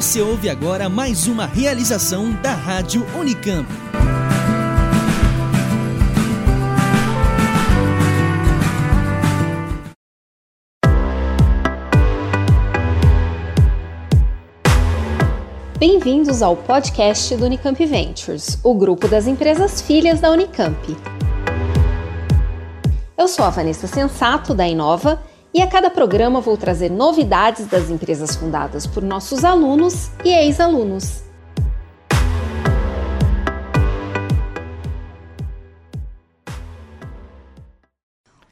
Você ouve agora mais uma realização da Rádio Unicamp. Bem-vindos ao podcast do Unicamp Ventures, o grupo das empresas filhas da Unicamp. Eu sou a Vanessa Sensato, da Inova, e a cada programa vou trazer novidades das empresas fundadas por nossos alunos e ex-alunos.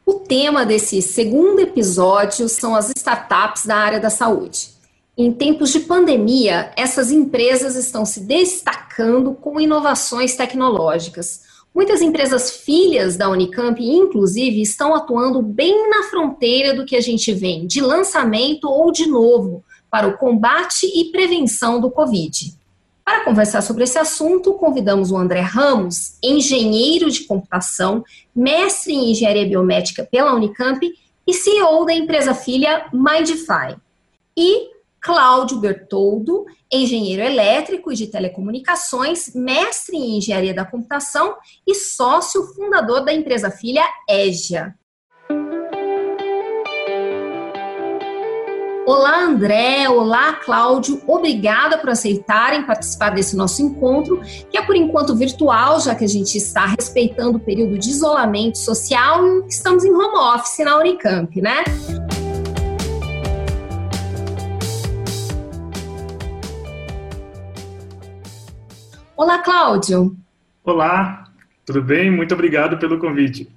O tema desse segundo episódio são as startups da área da saúde. Em tempos de pandemia, essas empresas estão se destacando com inovações tecnológicas Muitas empresas filhas da Unicamp, inclusive, estão atuando bem na fronteira do que a gente vê de lançamento ou de novo para o combate e prevenção do Covid. Para conversar sobre esse assunto, convidamos o André Ramos, engenheiro de computação, mestre em engenharia biomédica pela Unicamp e CEO da empresa filha Mindify. E Cláudio Bertoldo, engenheiro elétrico e de telecomunicações, mestre em engenharia da computação e sócio fundador da empresa filha EGIA. Olá, André. Olá, Cláudio. Obrigada por aceitarem participar desse nosso encontro, que é por enquanto virtual, já que a gente está respeitando o período de isolamento social e estamos em home office na Unicamp, né? Olá, Cláudio. Olá, tudo bem? Muito obrigado pelo convite.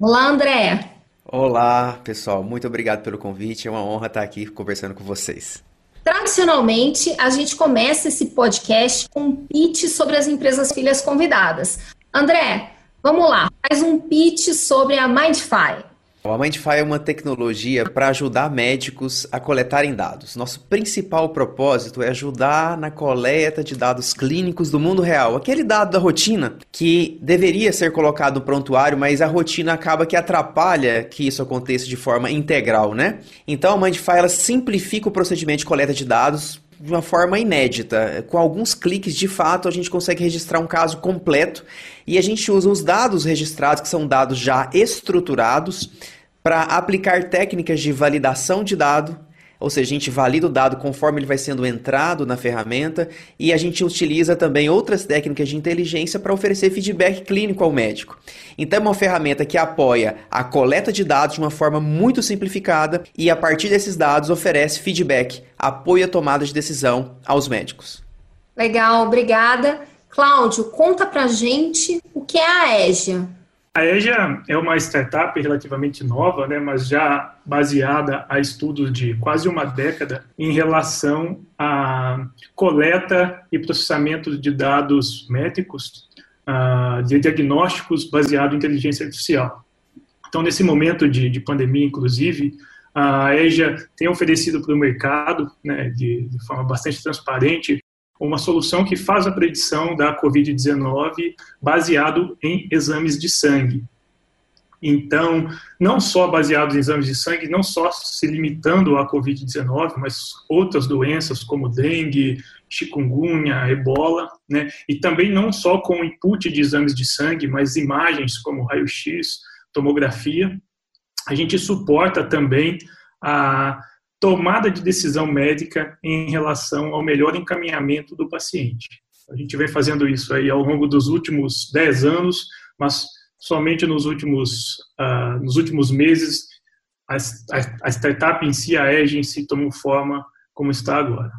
Olá, André. Olá, pessoal. Muito obrigado pelo convite. É uma honra estar aqui conversando com vocês. Tradicionalmente, a gente começa esse podcast com um pitch sobre as empresas filhas convidadas. André, vamos lá. Faz um pitch sobre a Mindfy. A Mindfy é uma tecnologia para ajudar médicos a coletarem dados. Nosso principal propósito é ajudar na coleta de dados clínicos do mundo real. Aquele dado da rotina que deveria ser colocado no prontuário, mas a rotina acaba que atrapalha que isso aconteça de forma integral, né? Então a Mindfy ela simplifica o procedimento de coleta de dados de uma forma inédita. Com alguns cliques, de fato, a gente consegue registrar um caso completo e a gente usa os dados registrados, que são dados já estruturados, para aplicar técnicas de validação de dado, ou seja, a gente valida o dado conforme ele vai sendo entrado na ferramenta e a gente utiliza também outras técnicas de inteligência para oferecer feedback clínico ao médico. Então é uma ferramenta que apoia a coleta de dados de uma forma muito simplificada e a partir desses dados oferece feedback, apoio à tomada de decisão aos médicos. Legal, obrigada. Cláudio, conta pra gente o que é a EGIA. A EJA é uma startup relativamente nova, né, mas já baseada a estudos de quase uma década em relação à coleta e processamento de dados médicos, uh, de diagnósticos baseado em inteligência artificial. Então, nesse momento de, de pandemia, inclusive, a EJA tem oferecido para o mercado, né, de, de forma bastante transparente, uma solução que faz a predição da Covid-19 baseado em exames de sangue. Então, não só baseados em exames de sangue, não só se limitando à Covid-19, mas outras doenças como dengue, chikungunya, ebola, né? E também não só com input de exames de sangue, mas imagens como raio-x, tomografia. A gente suporta também a tomada de decisão médica em relação ao melhor encaminhamento do paciente. A gente vem fazendo isso aí ao longo dos últimos 10 anos, mas somente nos últimos, uh, nos últimos meses a, a, a, startup em si, a agency, tomou forma como está agora.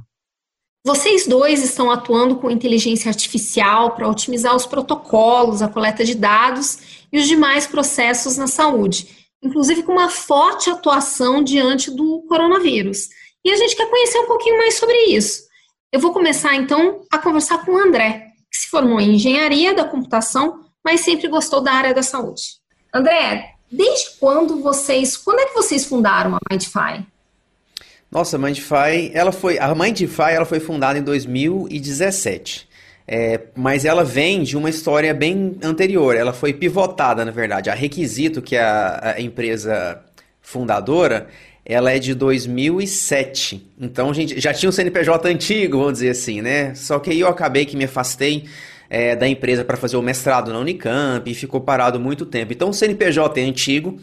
Vocês dois estão atuando com inteligência artificial para otimizar os protocolos, a coleta de dados e os demais processos na saúde inclusive com uma forte atuação diante do coronavírus. E a gente quer conhecer um pouquinho mais sobre isso. Eu vou começar então a conversar com o André, que se formou em engenharia da computação, mas sempre gostou da área da saúde. André, desde quando vocês, quando é que vocês fundaram a Mindfy? Nossa, a Mindfy, ela foi, a Mindfy ela foi fundada em 2017. É, mas ela vem de uma história bem anterior. Ela foi pivotada, na verdade. A Requisito, que é a, a empresa fundadora, ela é de 2007. Então, gente já tinha um CNPJ antigo, vamos dizer assim, né? Só que aí eu acabei que me afastei é, da empresa para fazer o mestrado na Unicamp e ficou parado muito tempo. Então, o CNPJ é antigo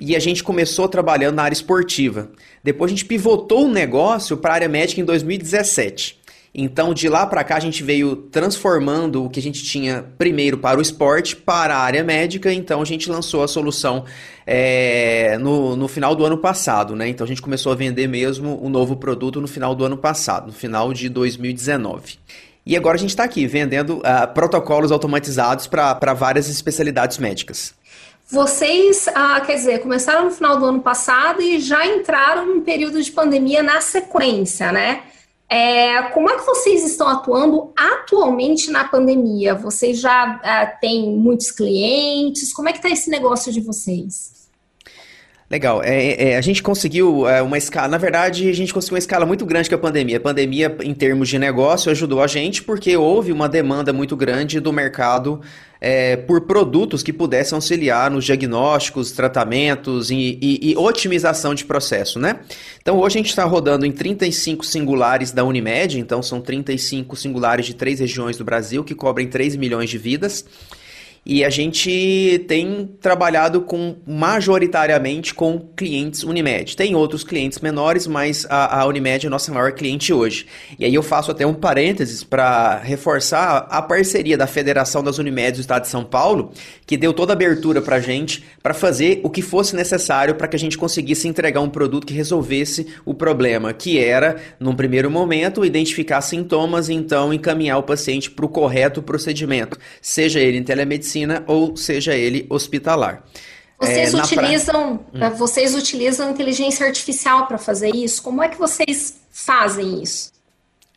e a gente começou trabalhando na área esportiva. Depois a gente pivotou o negócio para a área médica em 2017. Então, de lá para cá, a gente veio transformando o que a gente tinha primeiro para o esporte para a área médica. Então, a gente lançou a solução é, no, no final do ano passado. Né? Então, a gente começou a vender mesmo o novo produto no final do ano passado, no final de 2019. E agora a gente está aqui vendendo uh, protocolos automatizados para várias especialidades médicas. Vocês, ah, quer dizer, começaram no final do ano passado e já entraram num período de pandemia na sequência, né? É, como é que vocês estão atuando atualmente na pandemia? Vocês já é, têm muitos clientes? Como é que está esse negócio de vocês? Legal. É, é, a gente conseguiu é, uma escala. Na verdade, a gente conseguiu uma escala muito grande com a pandemia. A pandemia, em termos de negócio, ajudou a gente porque houve uma demanda muito grande do mercado é, por produtos que pudessem auxiliar nos diagnósticos, tratamentos e, e, e otimização de processo, né? Então, hoje a gente está rodando em 35 singulares da Unimed, então são 35 singulares de três regiões do Brasil que cobrem 3 milhões de vidas. E a gente tem trabalhado com majoritariamente com clientes Unimed. Tem outros clientes menores, mas a, a Unimed é a nossa maior cliente hoje. E aí eu faço até um parênteses para reforçar a parceria da Federação das Unimedes do Estado de São Paulo, que deu toda a abertura para a gente para fazer o que fosse necessário para que a gente conseguisse entregar um produto que resolvesse o problema, que era, num primeiro momento, identificar sintomas e então encaminhar o paciente para o correto procedimento, seja ele em telemedicina medicina ou seja ele hospitalar. Vocês é, utilizam, pra... hum. vocês utilizam inteligência artificial para fazer isso? Como é que vocês fazem isso?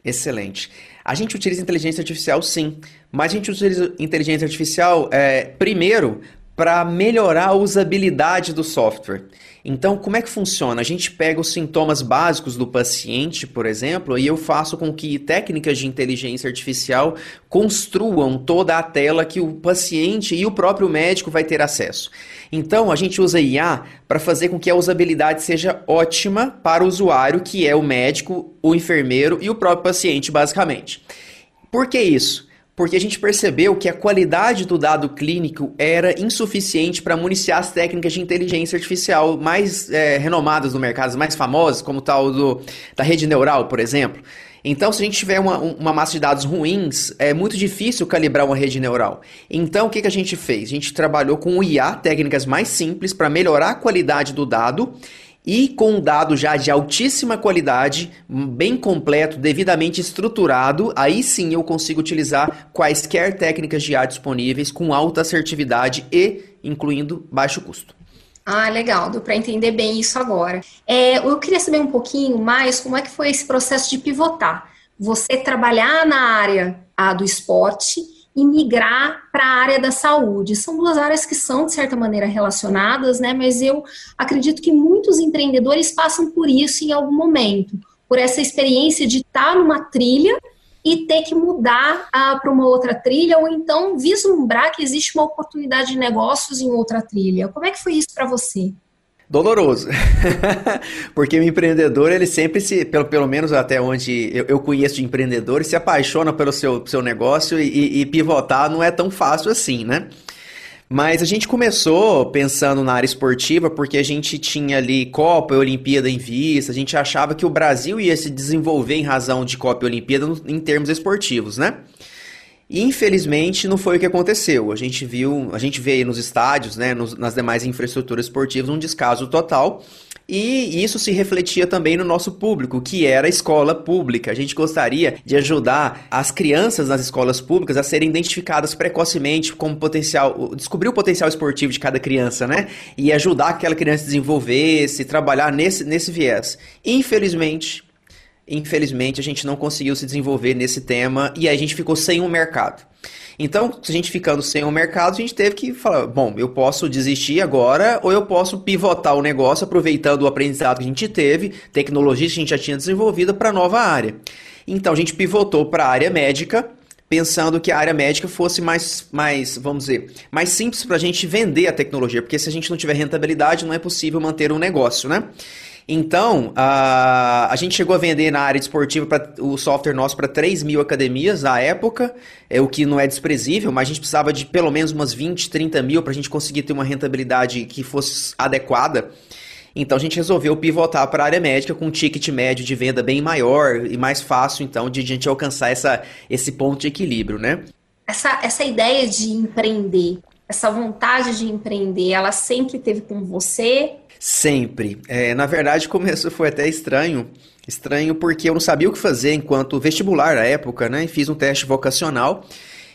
Excelente. A gente utiliza inteligência artificial, sim, mas a gente utiliza inteligência artificial é, primeiro para melhorar a usabilidade do software. Então, como é que funciona? A gente pega os sintomas básicos do paciente, por exemplo, e eu faço com que técnicas de inteligência artificial construam toda a tela que o paciente e o próprio médico vai ter acesso. Então, a gente usa IA para fazer com que a usabilidade seja ótima para o usuário, que é o médico, o enfermeiro e o próprio paciente, basicamente. Por que isso? Porque a gente percebeu que a qualidade do dado clínico era insuficiente para municiar as técnicas de inteligência artificial mais é, renomadas no mercado, mais famosas, como tal do, da rede neural, por exemplo. Então, se a gente tiver uma, uma massa de dados ruins, é muito difícil calibrar uma rede neural. Então, o que, que a gente fez? A gente trabalhou com o IA, técnicas mais simples para melhorar a qualidade do dado e com um dado já de altíssima qualidade, bem completo, devidamente estruturado, aí sim eu consigo utilizar quaisquer técnicas de IA disponíveis com alta assertividade e incluindo baixo custo. Ah, legal, deu para entender bem isso agora. É, eu queria saber um pouquinho mais como é que foi esse processo de pivotar. Você trabalhar na área do esporte e migrar para a área da saúde. São duas áreas que são, de certa maneira, relacionadas, né? Mas eu acredito que muitos empreendedores passam por isso em algum momento, por essa experiência de estar numa trilha e ter que mudar ah, para uma outra trilha, ou então vislumbrar que existe uma oportunidade de negócios em outra trilha. Como é que foi isso para você? Doloroso. Porque o empreendedor, ele sempre se, pelo, pelo menos até onde eu, eu conheço de empreendedores, se apaixona pelo seu, seu negócio e, e, pivotar não é tão fácil assim, né? Mas a gente começou pensando na área esportiva porque a gente tinha ali Copa e Olimpíada em vista, a gente achava que o Brasil ia se desenvolver em razão de Copa e Olimpíada em termos esportivos, né? Infelizmente não foi o que aconteceu. A gente viu, a gente vê nos estádios, né, nos, nas demais infraestruturas esportivas, um descaso total. E isso se refletia também no nosso público, que era a escola pública. A gente gostaria de ajudar as crianças nas escolas públicas a serem identificadas precocemente como potencial, descobrir o potencial esportivo de cada criança, né? E ajudar aquela criança a desenvolver, se trabalhar nesse, nesse viés. Infelizmente, Infelizmente, a gente não conseguiu se desenvolver nesse tema e a gente ficou sem um mercado. Então, a gente ficando sem um mercado, a gente teve que falar: bom, eu posso desistir agora ou eu posso pivotar o negócio aproveitando o aprendizado que a gente teve, tecnologia que a gente já tinha desenvolvida para nova área. Então, a gente pivotou para a área médica, pensando que a área médica fosse mais, mais vamos dizer, mais simples para a gente vender a tecnologia, porque se a gente não tiver rentabilidade, não é possível manter um negócio, né? Então, a, a gente chegou a vender na área esportiva pra, o software nosso para 3 mil academias na época, é o que não é desprezível, mas a gente precisava de pelo menos umas 20, 30 mil para a gente conseguir ter uma rentabilidade que fosse adequada. Então a gente resolveu pivotar para a área médica com um ticket médio de venda bem maior e mais fácil, então, de a gente alcançar essa, esse ponto de equilíbrio, né? Essa, essa ideia de empreender, essa vontade de empreender, ela sempre teve com você? Sempre. É, na verdade, começou foi até estranho. Estranho porque eu não sabia o que fazer enquanto vestibular na época, né? Fiz um teste vocacional.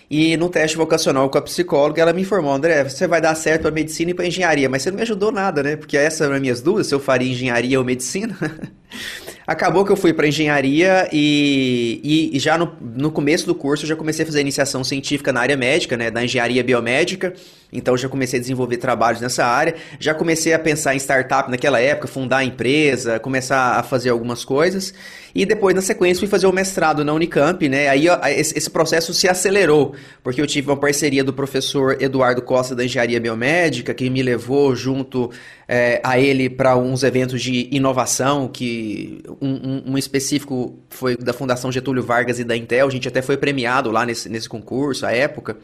E no teste vocacional com a psicóloga, ela me informou, André, você vai dar certo para medicina e para engenharia, mas você não me ajudou nada, né? Porque essas eram as minhas dúvidas, se eu faria engenharia ou medicina. Acabou que eu fui para engenharia e, e, já no, no começo do curso eu já comecei a fazer iniciação científica na área médica, né, da engenharia biomédica. Então já comecei a desenvolver trabalhos nessa área. Já comecei a pensar em startup naquela época, fundar empresa, começar a fazer algumas coisas. E depois, na sequência, fui fazer o mestrado na Unicamp, né? Aí ó, esse processo se acelerou, porque eu tive uma parceria do professor Eduardo Costa da Engenharia Biomédica, que me levou junto é, a ele para uns eventos de inovação, que um, um, um, específico foi da Fundação Getúlio Vargas e da Intel, a gente até foi premiado lá nesse, nesse concurso, à época.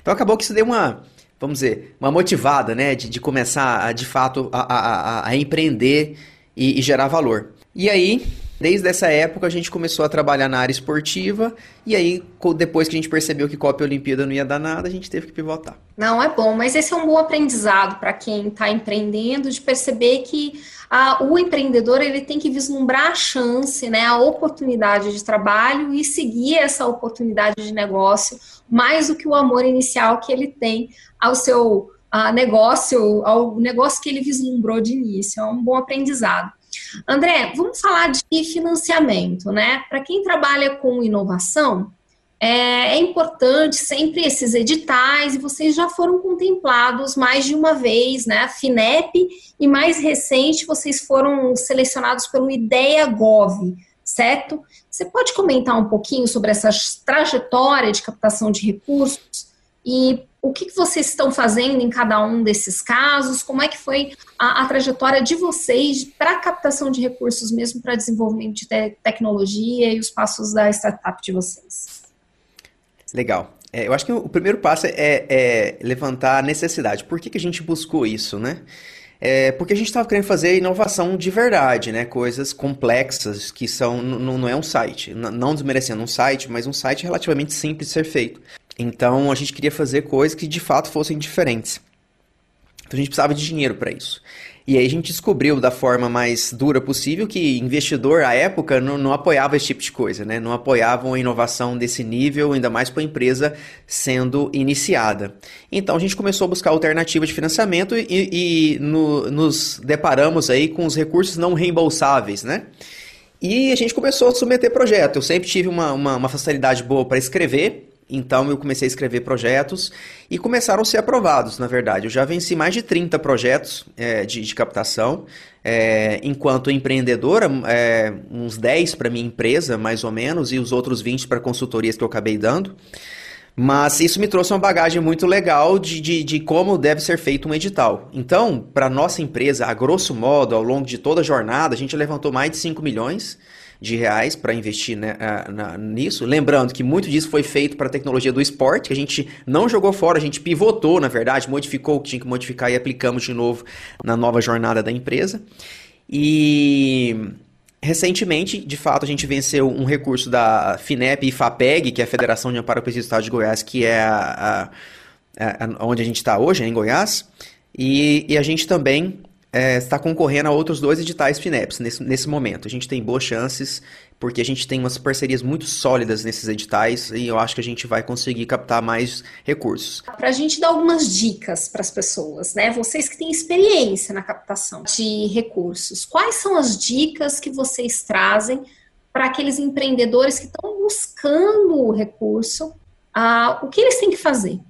Então acabou que isso deu uma, vamos dizer, uma motivada, né, de, de começar, a, de fato, a, a, a empreender e, e gerar valor. E aí, Desde essa época a gente começou a trabalhar na área esportiva e aí depois que a gente percebeu que Copa e Olimpíada não ia dar nada, a gente teve que pivotar. Não, é bom, mas esse é um bom aprendizado para quem está empreendendo, de perceber que ah, o empreendedor ele tem que vislumbrar a chance, né, a oportunidade de trabalho e seguir essa oportunidade de negócio mais do que o amor inicial que ele tem ao seu ah, negócio, ao negócio que ele vislumbrou de início. É um bom aprendizado. André, vamos falar de financiamento, né? Para quem trabalha com inovação, é, é, importante sempre esses editais, e vocês já foram contemplados mais de uma vez, né? A FINEP, e mais recente, vocês foram selecionados pelo Ideia Gov, certo? Você pode comentar um pouquinho sobre essa trajetória de captação de recursos e o que, que vocês estão fazendo em cada um desses casos? Como é que foi a, a trajetória de vocês para a captação de recursos mesmo para desenvolvimento de te tecnologia e os passos da startup de vocês? Legal. É, eu acho que o primeiro passo é, é, levantar a necessidade. Por que, que a gente buscou isso, né? É porque a gente estava querendo fazer inovação de verdade, né? Coisas complexas que são não é um site, não desmerecendo um site, mas um site relativamente simples de ser feito. Então a gente queria fazer coisas que de fato fossem diferentes. Então a gente precisava de dinheiro para isso. E aí a gente descobriu da forma mais dura possível que investidor à época não, não apoiava esse tipo de coisa, né? Não apoiavam a inovação desse nível, ainda mais para a empresa sendo iniciada. Então a gente começou a buscar alternativas de financiamento e, e no, nos deparamos aí com os recursos não reembolsáveis, né? E a gente começou a submeter projeto. Eu sempre tive uma, uma, uma facilidade boa para escrever, então eu comecei a escrever projetos e começaram a ser aprovados, na verdade. Eu já venci mais de 30 projetos é, de, de, captação. É, enquanto empreendedora, é, uns 10 para minha empresa, mais ou menos, e os outros 20 para consultorias que eu acabei dando. Mas isso me trouxe uma bagagem muito legal de, de, de como deve ser feito um edital. Então, para nossa empresa, a grosso modo, ao longo de toda a jornada, a gente levantou mais de 5 milhões de reais para investir né, na, nisso. Lembrando que muito disso foi feito para a tecnologia do esporte, que a gente não jogou fora, a gente pivotou, na verdade, modificou o que tinha que modificar e aplicamos de novo na nova jornada da empresa. E recentemente, de fato, a gente venceu um recurso da FINEP e FAPEG, que é a Federação de Amparo Presídio do Estado de Goiás, que é a, a, a, onde a gente está hoje, em Goiás. E, e a gente também é, está concorrendo a outros dois editais FINEPS nesse, nesse momento. A gente tem boas chances, porque a gente tem umas parcerias muito sólidas nesses editais e eu acho que a gente vai conseguir captar mais recursos. Para a gente dar algumas dicas para as pessoas, né? Vocês que têm experiência na captação de recursos, quais são as dicas que vocês trazem para aqueles empreendedores que estão buscando o recurso? Ah, o que eles têm que fazer?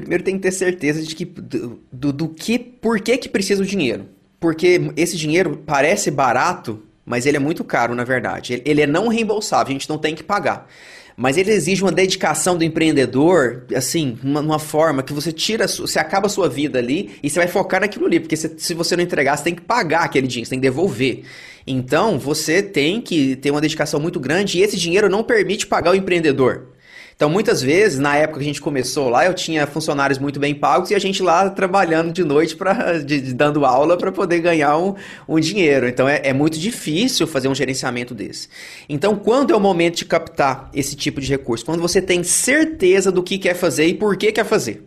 Primeiro tem que ter certeza de que do, do, que, por que que precisa o dinheiro. Porque esse dinheiro parece barato, mas ele é muito caro, na verdade. Ele, ele é não reembolsável, a gente não tem que pagar. mas ele exige uma dedicação do empreendedor, assim, uma, uma forma que você tira, você acaba a sua vida ali e você vai focar naquilo ali, porque se, se você não entregar, você tem que pagar aquele dinheiro, você tem que devolver. Então, você tem que ter uma dedicação muito grande e esse dinheiro não permite pagar o empreendedor. Então, muitas vezes, na época que a gente começou lá, eu tinha funcionários muito bem pagos e a gente lá trabalhando de noite, pra, de, de, dando aula para poder ganhar um, um dinheiro. Então, é, é, muito difícil fazer um gerenciamento desse. Então, quando é o momento de captar esse tipo de recurso? Quando você tem certeza do que quer fazer e por que quer fazer.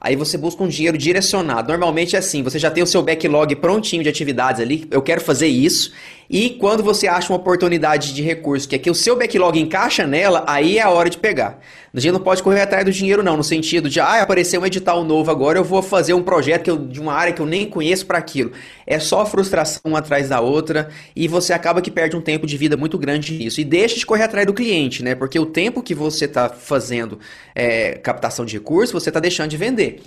Aí você busca um dinheiro direcionado. Normalmente é assim, você já tem o seu backlog prontinho de atividades ali, eu quero fazer isso. E quando você acha uma oportunidade de recurso que é que o seu backlog encaixa nela, aí é a hora de pegar. A gente não pode correr atrás do dinheiro não, no sentido de, ah, apareceu um edital novo agora, eu vou fazer um projeto eu, de uma área que eu nem conheço para aquilo. É só frustração uma atrás da outra e você acaba que perde um tempo de vida muito grande nisso. E deixa de correr atrás do cliente, né? Porque o tempo que você está fazendo é, captação de recursos, você está deixando de vender.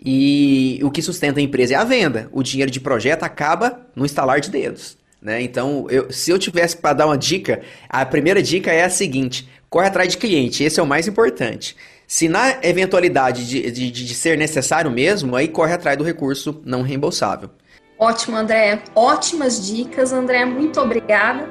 E o que sustenta a empresa é a venda. O dinheiro de projeto acaba no instalar de dedos. Né? Então, eu, se eu tivesse para dar uma dica, a primeira dica é a seguinte: corre atrás de cliente, esse é o mais importante. Se na eventualidade de, de, de ser necessário mesmo, aí corre atrás do recurso não reembolsável. Ótimo, André. Ótimas dicas, André. Muito obrigada.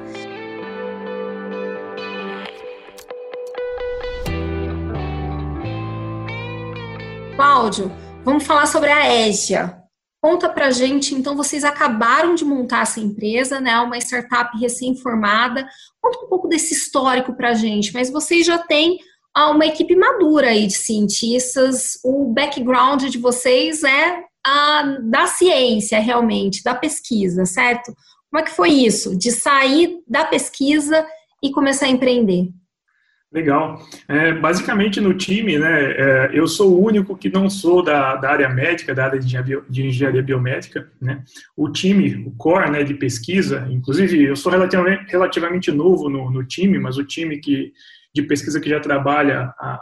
Cláudio, vamos falar sobre a Égia. Conta pra gente, então, vocês acabaram de montar essa empresa, né? Uma startup recém-formada. Conta um pouco desse histórico pra gente, mas vocês já têm ah, uma equipe madura aí de cientistas. O background de vocês é ah, da ciência, realmente, da pesquisa, certo? Como é que foi isso? De sair da pesquisa e começar a empreender? Legal. É, basicamente no time, né, é, eu sou o único que não sou da, da área médica, da área de engenharia, de engenharia biomédica. Né. O time, o core né, de pesquisa, inclusive eu sou relativamente, relativamente novo no, no time, mas o time que, de pesquisa que já trabalha há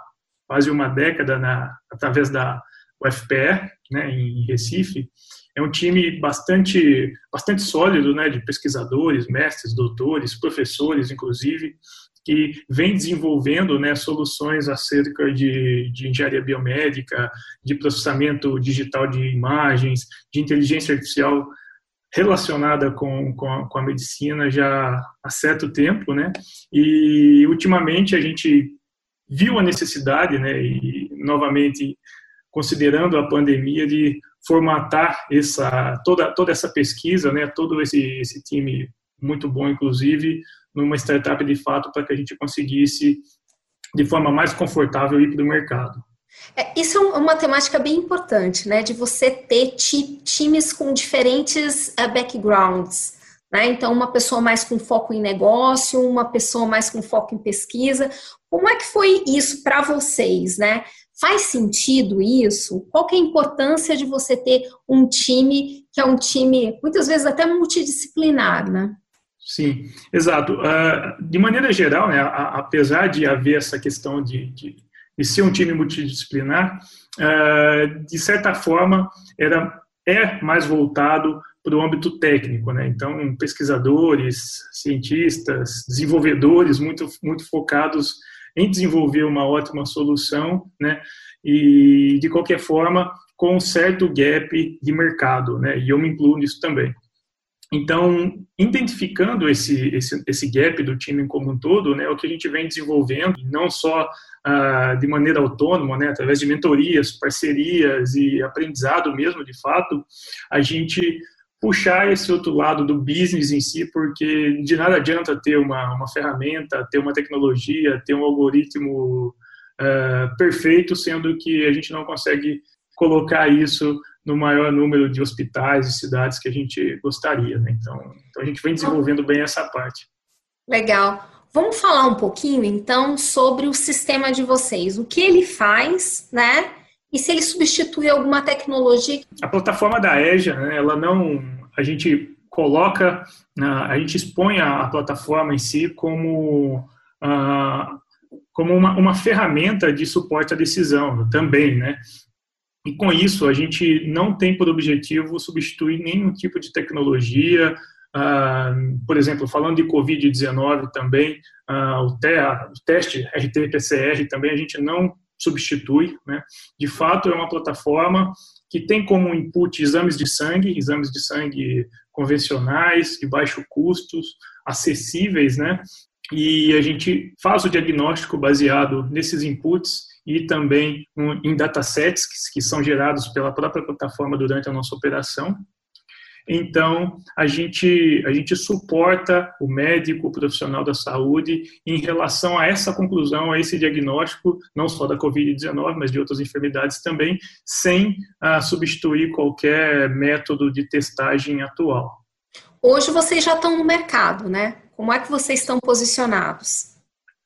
quase uma década na, através da UFPR, né, em Recife, é um time bastante, bastante sólido, né, de pesquisadores, mestres, doutores, professores, inclusive, que vem desenvolvendo né, soluções acerca de, de engenharia biomédica, de processamento digital de imagens, de inteligência artificial relacionada com, com a, com, a, medicina já há certo tempo, né? E ultimamente a gente viu a necessidade, né? E novamente considerando a pandemia de formatar essa toda toda essa pesquisa, né? Todo esse esse time muito bom, inclusive numa startup de fato para que a gente conseguisse de forma mais confortável ir para o mercado. É, isso é uma temática bem importante, né? De você ter times com diferentes uh, backgrounds. Né? Então, uma pessoa mais com foco em negócio, uma pessoa mais com foco em pesquisa. Como é que foi isso para vocês, né? Faz sentido isso? Qual é a importância de você ter um time que é um time, muitas vezes até multidisciplinar, né? Sim, exato. Uh, de maneira geral, né, apesar de haver essa questão de, de, de ser um time multidisciplinar, uh, de certa forma era, é mais voltado para o âmbito técnico, né? Então, pesquisadores, cientistas, desenvolvedores muito, muito focados em desenvolver uma ótima solução, né? E, de qualquer forma, com um certo gap de mercado, né? E eu me incluo nisso também. Então, identificando esse, esse, esse gap do time como um todo, né, é o que a gente vem desenvolvendo, não só ah, de maneira autônoma, né, através de mentorias, parcerias e aprendizado mesmo, de fato, a gente puxar esse outro lado do business em si, porque de nada adianta ter uma, uma ferramenta, ter uma tecnologia, ter um algoritmo uh, perfeito, sendo que a gente não consegue colocar isso no maior número de hospitais e cidades que a gente gostaria. Né? Então, então, a gente vem desenvolvendo bem essa parte. Legal. Vamos falar um pouquinho, então, sobre o sistema de vocês. O que ele faz, né? E se ele substitui alguma tecnologia? A plataforma da EJA, né, ela não... A gente coloca, a gente expõe a plataforma em si como... Como uma, uma ferramenta de suporte à decisão também, né? E com isso, a gente não tem por objetivo substituir nenhum tipo de tecnologia ah, por exemplo, falando de Covid-19 também, ah, o, te, o teste RT-PCR também a gente não substitui, né? De fato, é uma plataforma que tem como input exames de sangue, exames de sangue convencionais, de baixo custos, acessíveis, né? E a gente faz o diagnóstico baseado nesses inputs e também em datasets que, são gerados pela própria plataforma durante a nossa operação. Então, a gente, a gente suporta o médico, o profissional da saúde em relação a essa conclusão, a esse diagnóstico, não só da Covid-19, mas de outras enfermidades também, sem ah, substituir qualquer método de testagem atual. Hoje vocês já estão no mercado, né? Como é que vocês estão posicionados?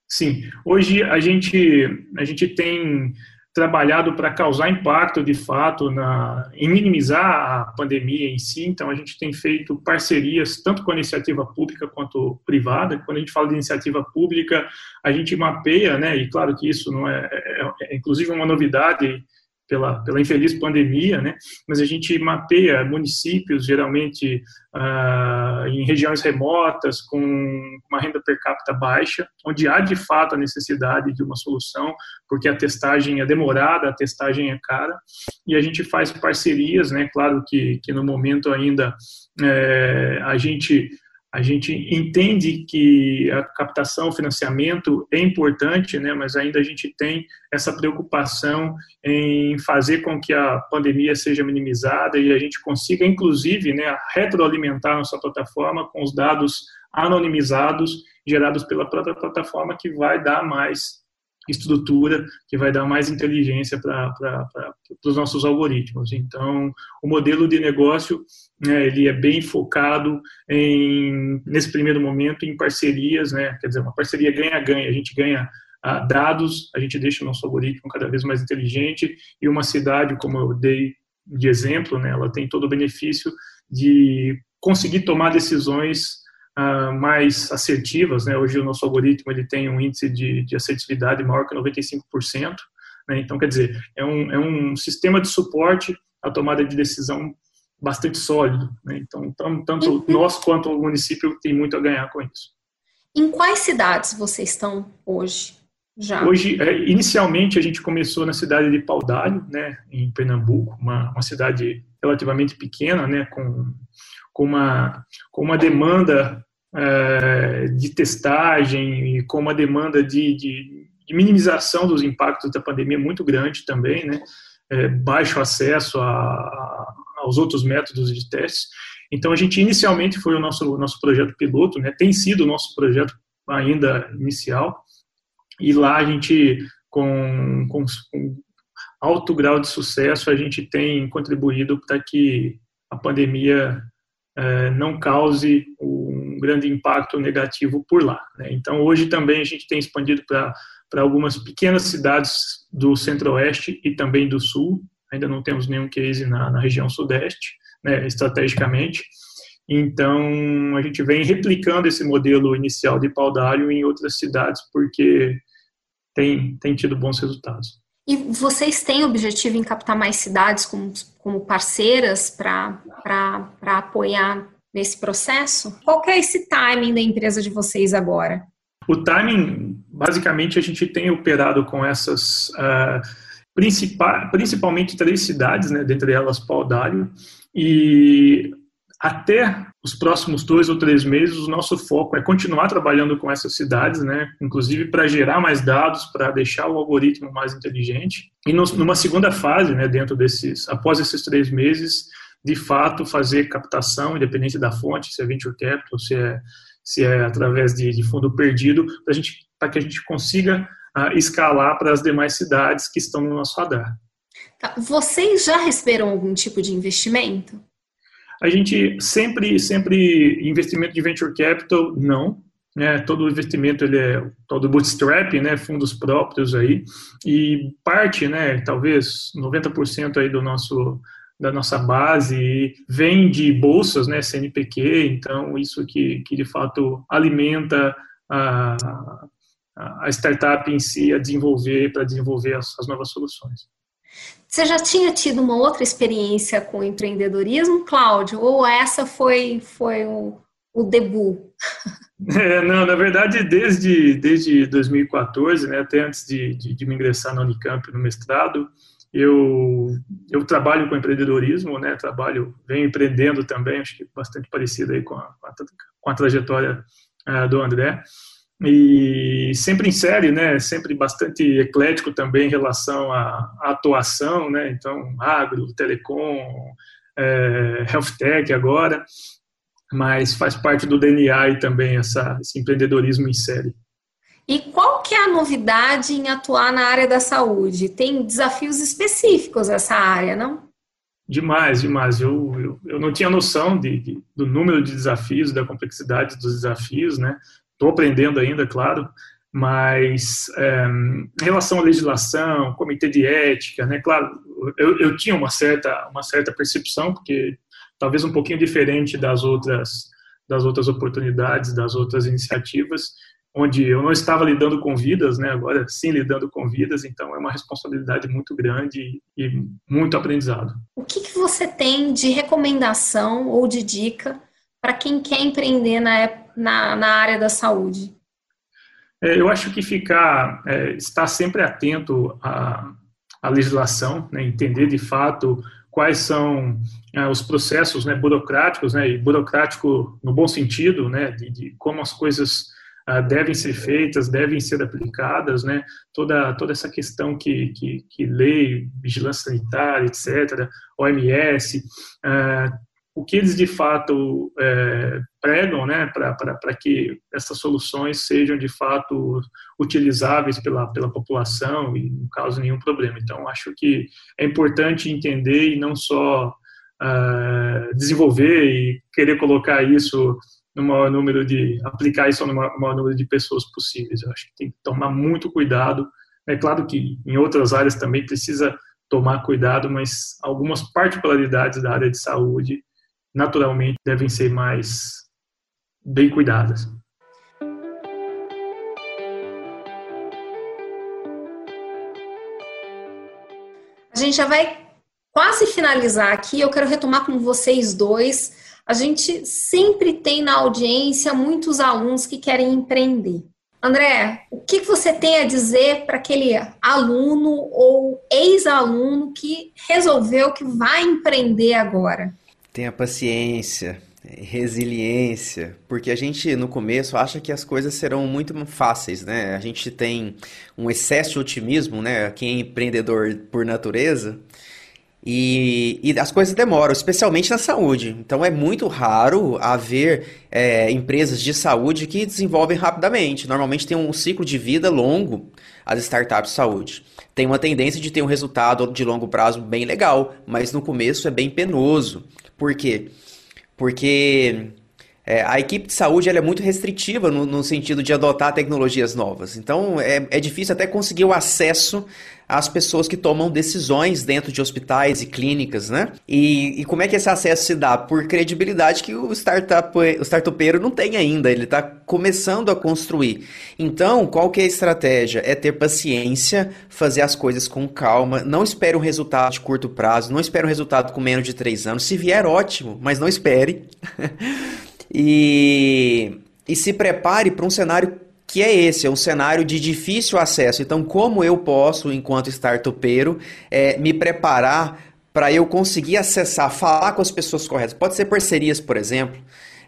Sim, hoje a gente, a gente tem trabalhado para causar impacto de fato na, em minimizar a pandemia em si. Então, a gente tem feito parcerias tanto com a iniciativa pública quanto privada. Quando a gente fala de iniciativa pública, a gente mapeia, né? E claro que isso não é, é, é inclusive uma novidade pela, pela infeliz pandemia, né? mas a gente mapeia municípios, geralmente ah, em regiões remotas, com uma renda per capita baixa, onde há de fato a necessidade de uma solução, porque a testagem é demorada, a testagem é cara, e a gente faz parcerias, né? claro que, que no momento ainda é, a gente a gente entende que a captação, o financiamento é importante, né, mas ainda a gente tem essa preocupação em fazer com que a pandemia seja minimizada e a gente consiga, inclusive, né, retroalimentar nossa plataforma com os dados anonimizados gerados pela própria plataforma que vai dar mais estrutura que vai dar mais inteligência para os nossos algoritmos. Então, o modelo de negócio né, ele é bem focado em nesse primeiro momento em parcerias, né, quer dizer, uma parceria ganha-ganha. A gente ganha ah, dados, a gente deixa o nosso algoritmo cada vez mais inteligente e uma cidade, como eu dei de exemplo, né, ela tem todo o benefício de conseguir tomar decisões uh, mais assertivas. Né? Hoje o nosso algoritmo ele tem um índice de, de assertividade maior que 95%. Né? Então, quer dizer, é um, é um sistema de suporte à tomada de decisão bastante sólido. Né? Então, tanto uhum. nós quanto o município tem muito a ganhar com isso. Em quais cidades vocês estão hoje? Já. Hoje, é, inicialmente, a gente começou na cidade de Paudalho, né, em Pernambuco, uma, uma cidade relativamente pequena, né, com, com, uma, com uma demanda é, de testagem e com uma demanda de, de, de, minimização dos impactos da pandemia muito grande também, né? É, baixo acesso a, a, aos outros métodos de testes. Então, a gente inicialmente foi o nosso, nosso projeto piloto, né? tem sido o nosso projeto ainda inicial, e lá a gente, com, com, com alto grau de sucesso, a gente tem contribuído para que a pandemia é, não cause um grande impacto negativo por lá. Né? Então, hoje também a gente tem expandido para algumas pequenas cidades do centro-oeste e também do sul. Ainda não temos nenhum case na, na região sudeste, né, estrategicamente. Então, a gente vem replicando esse modelo inicial de Paudalho em outras cidades, porque tem, tem tido bons resultados. E vocês têm objetivo em captar mais cidades como, como parceiras para apoiar nesse processo? Qual é esse timing da empresa de vocês agora? O timing, basicamente, a gente tem operado com essas, uh, principal, principalmente três cidades, né, dentre elas Paudalho, e até os próximos dois ou três meses, o nosso foco é continuar trabalhando com essas cidades, né? inclusive para gerar mais dados, para deixar o algoritmo mais inteligente. E numa segunda fase, né, dentro desses, após esses três meses, de fato fazer captação, independente da fonte, se é venture capital, se é, se é através de, de fundo perdido, para que a gente consiga uh, escalar para as demais cidades que estão no nosso radar. Tá. Vocês já receberam algum tipo de investimento? A gente sempre, sempre investimento de venture capital, não. Né, todo investimento ele é todo bootstrap, né, fundos próprios aí, e parte, né, talvez 90% aí do nosso da nossa base vem de bolsas, né, CNPq, então isso que, que de fato alimenta a, a startup em si a desenvolver, para desenvolver as, as novas soluções. Você já tinha tido uma outra experiência com empreendedorismo, Cláudio? Ou essa foi, foi o, o debut? É, não, na verdade, desde, desde 2014, né, até antes de, de, de me ingressar na Unicamp no mestrado, eu, eu trabalho com empreendedorismo, né, trabalho, venho empreendendo também, acho que bastante parecido aí com a, com a trajetória uh, do André, e sempre em série, né, sempre bastante eclético também em relação à, atuação, né, então agro, telecom, é, health tech agora, mas faz parte do DNA também essa, esse empreendedorismo em série. E qual que é a novidade em atuar na área da saúde? Tem desafios específicos essa área, não? Demais, demais. Eu, eu, eu não tinha noção de, de, do número de desafios, da complexidade dos desafios, né? Estou aprendendo ainda, claro, mas é, em relação à legislação, comitê de ética, né? Claro, eu, eu tinha uma certa, uma certa percepção, porque talvez um pouquinho diferente das outras das outras oportunidades, das outras iniciativas, onde eu não estava lidando com vidas, né? Agora sim lidando com vidas, então é uma responsabilidade muito grande e muito aprendizado. O que, que você tem de recomendação ou de dica para quem quer empreender na, na, na área da saúde? É, eu acho que ficar, é, estar sempre atento à, à legislação, né? entender de fato quais são é, os processos né, burocráticos, né, e burocrático no bom sentido, né, de, de como as coisas devem ser feitas, devem ser aplicadas, né, toda, toda essa questão que, que, que lei, vigilância sanitária, etc., OMS, uh, o que eles de fato é, pregam né, para que essas soluções sejam de fato utilizáveis pela, pela população e não causem nenhum problema. Então, acho que é importante entender e não só uh, desenvolver e querer colocar isso no maior número de, aplicar isso no maior número de pessoas possíveis. Eu acho que tem que tomar muito cuidado. É claro que em outras áreas também precisa tomar cuidado, mas algumas particularidades da área de saúde naturalmente devem ser mais bem cuidadas. A gente já vai quase finalizar aqui. Eu quero retomar com vocês dois. A gente sempre tem na audiência muitos alunos que querem empreender. André, o que você tem a dizer para aquele aluno ou ex-aluno que resolveu que vai empreender agora? Tenha paciência, resiliência, porque a gente no começo acha que as coisas serão muito fáceis, né? A gente tem um excesso de otimismo, né? Quem é empreendedor por natureza. E, e, as coisas demoram, especialmente na saúde. Então é muito raro haver é, empresas de saúde que desenvolvem rapidamente. Normalmente tem um ciclo de vida longo as startups de saúde. Tem uma tendência de ter um resultado de longo prazo bem legal, mas no começo é bem penoso. Por quê? Porque é, a equipe de saúde é muito restritiva no, no, sentido de adotar tecnologias novas. Então é, é difícil até conseguir o acesso às pessoas que tomam decisões dentro de hospitais e clínicas, né? E, e como é que esse acesso se dá? Por credibilidade que o, startup, o startupeiro não tem ainda, ele está começando a construir. Então, qual que é a estratégia? É ter paciência, fazer as coisas com calma, não espere um resultado de curto prazo, não espere um resultado com menos de três anos. Se vier, ótimo, mas não espere. e, e se prepare para um cenário que é esse, é um cenário de difícil acesso. Então, como eu posso, enquanto startupeiro, é, me preparar para eu conseguir acessar, falar com as pessoas corretas? Pode ser parcerias, por exemplo.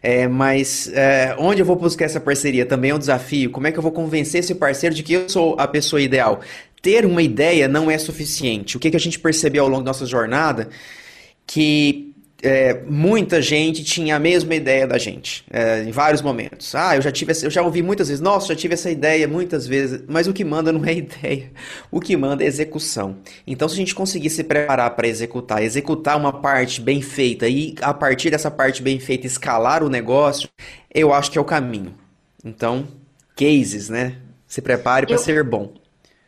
É, mas é, onde eu vou buscar essa parceria também é um desafio. Como é que eu vou convencer esse parceiro de que eu sou a pessoa ideal? Ter uma ideia não é suficiente. O que, que a gente percebeu ao longo da nossa jornada? Que é, muita gente tinha a mesma ideia da gente, é, em vários momentos. Ah, eu já tive, eu já ouvi muitas vezes, nossa, já tive essa ideia muitas vezes, mas o que manda não é ideia, o que manda é execução. Então, se a gente conseguir se preparar para executar, executar uma parte bem feita e a partir dessa parte bem feita escalar o negócio, eu acho que é o caminho. Então, cases, né? Se prepare para ser bom.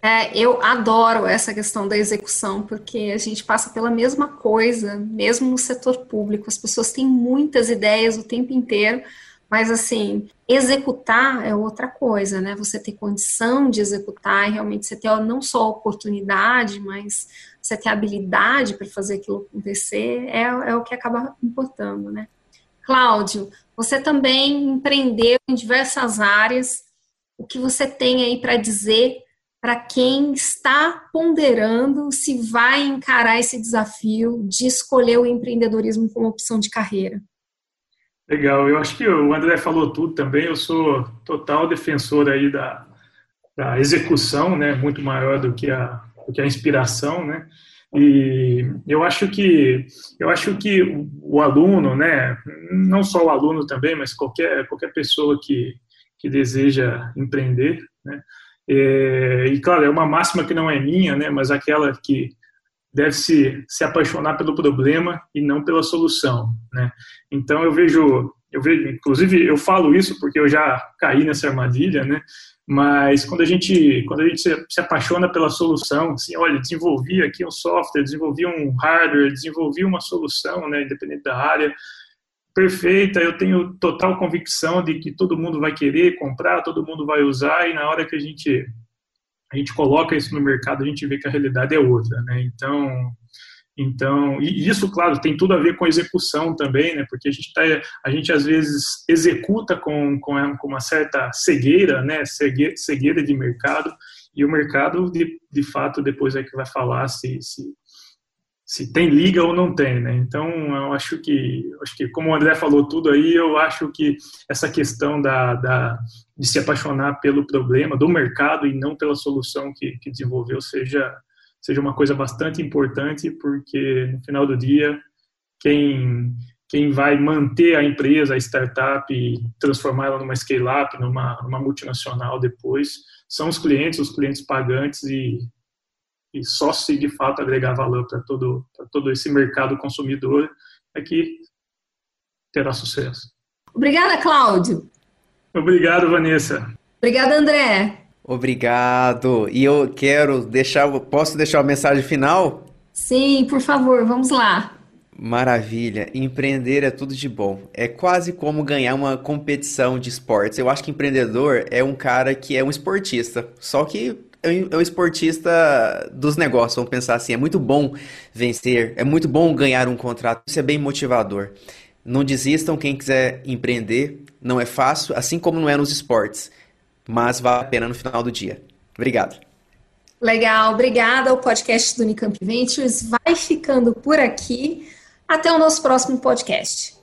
É, eu adoro essa questão da execução, porque a gente passa pela mesma coisa, mesmo no setor público. As pessoas têm muitas ideias o tempo inteiro, mas assim, executar é outra coisa, né? Você ter condição de executar e realmente você ter não só oportunidade, mas você ter habilidade para fazer aquilo acontecer, é, é o que acaba importando, né? Cláudio, você também empreendeu em diversas áreas. O que você tem aí para dizer para quem está ponderando se vai encarar esse desafio de escolher o empreendedorismo como opção de carreira? Legal, eu acho que o André falou tudo também. Eu sou total defensor aí da, da execução, né, muito maior do que a, do que a inspiração, né. E eu acho que eu acho que o aluno, né, não só o aluno também, mas qualquer qualquer pessoa que que deseja empreender, né, é, e claro, é uma máxima que não é minha, né, mas aquela que deve se, se apaixonar pelo problema e não pela solução, né? Então eu vejo, eu vejo, inclusive eu falo isso porque eu já caí nessa armadilha, né? Mas quando a gente, quando a gente se, se apaixona pela solução, assim, olha, desenvolvi aqui um software, desenvolvi um hardware, desenvolvi uma solução, né, independente da área, perfeita, eu tenho total convicção de que todo mundo vai querer comprar, todo mundo vai usar, e na hora que a gente, a gente coloca isso no mercado, a gente vê que a realidade é outra, né? Então, então, e isso, claro, tem tudo a ver com execução também, né? Porque a gente tá, a gente às vezes executa com, com, uma certa cegueira, né? Cegueira, cegueira de mercado, e o mercado, de, de fato, depois é que vai falar se, se se tem liga ou não tem, né? Então, eu acho que, acho que como o André falou tudo aí, eu acho que essa questão da, da de se apaixonar pelo problema do mercado e não pela solução que, que desenvolveu seja seja uma coisa bastante importante, porque no final do dia quem quem vai manter a empresa, a startup e transformá-la numa scale-up, numa, numa multinacional depois, são os clientes, os clientes pagantes e e só se de fato agregar valor para todo, todo esse mercado consumidor é que terá sucesso. Obrigada, Cláudio. Obrigado, Vanessa. Obrigada, André. Obrigado. E eu quero deixar, posso deixar uma mensagem final? Sim, por favor, vamos lá. Maravilha. Empreender é tudo de bom. É quase como ganhar uma competição de esportes. Eu acho que empreendedor é um cara que é um esportista, só que é um esportista dos negócios, vamos pensar assim. É muito bom vencer, é muito bom ganhar um contrato, isso é bem motivador. Não desistam, quem quiser empreender, não é fácil, assim como não é nos esportes, mas vale a pena no final do dia. Obrigado. Legal, obrigada. O podcast do Unicamp Ventures vai ficando por aqui. Até o nosso próximo podcast.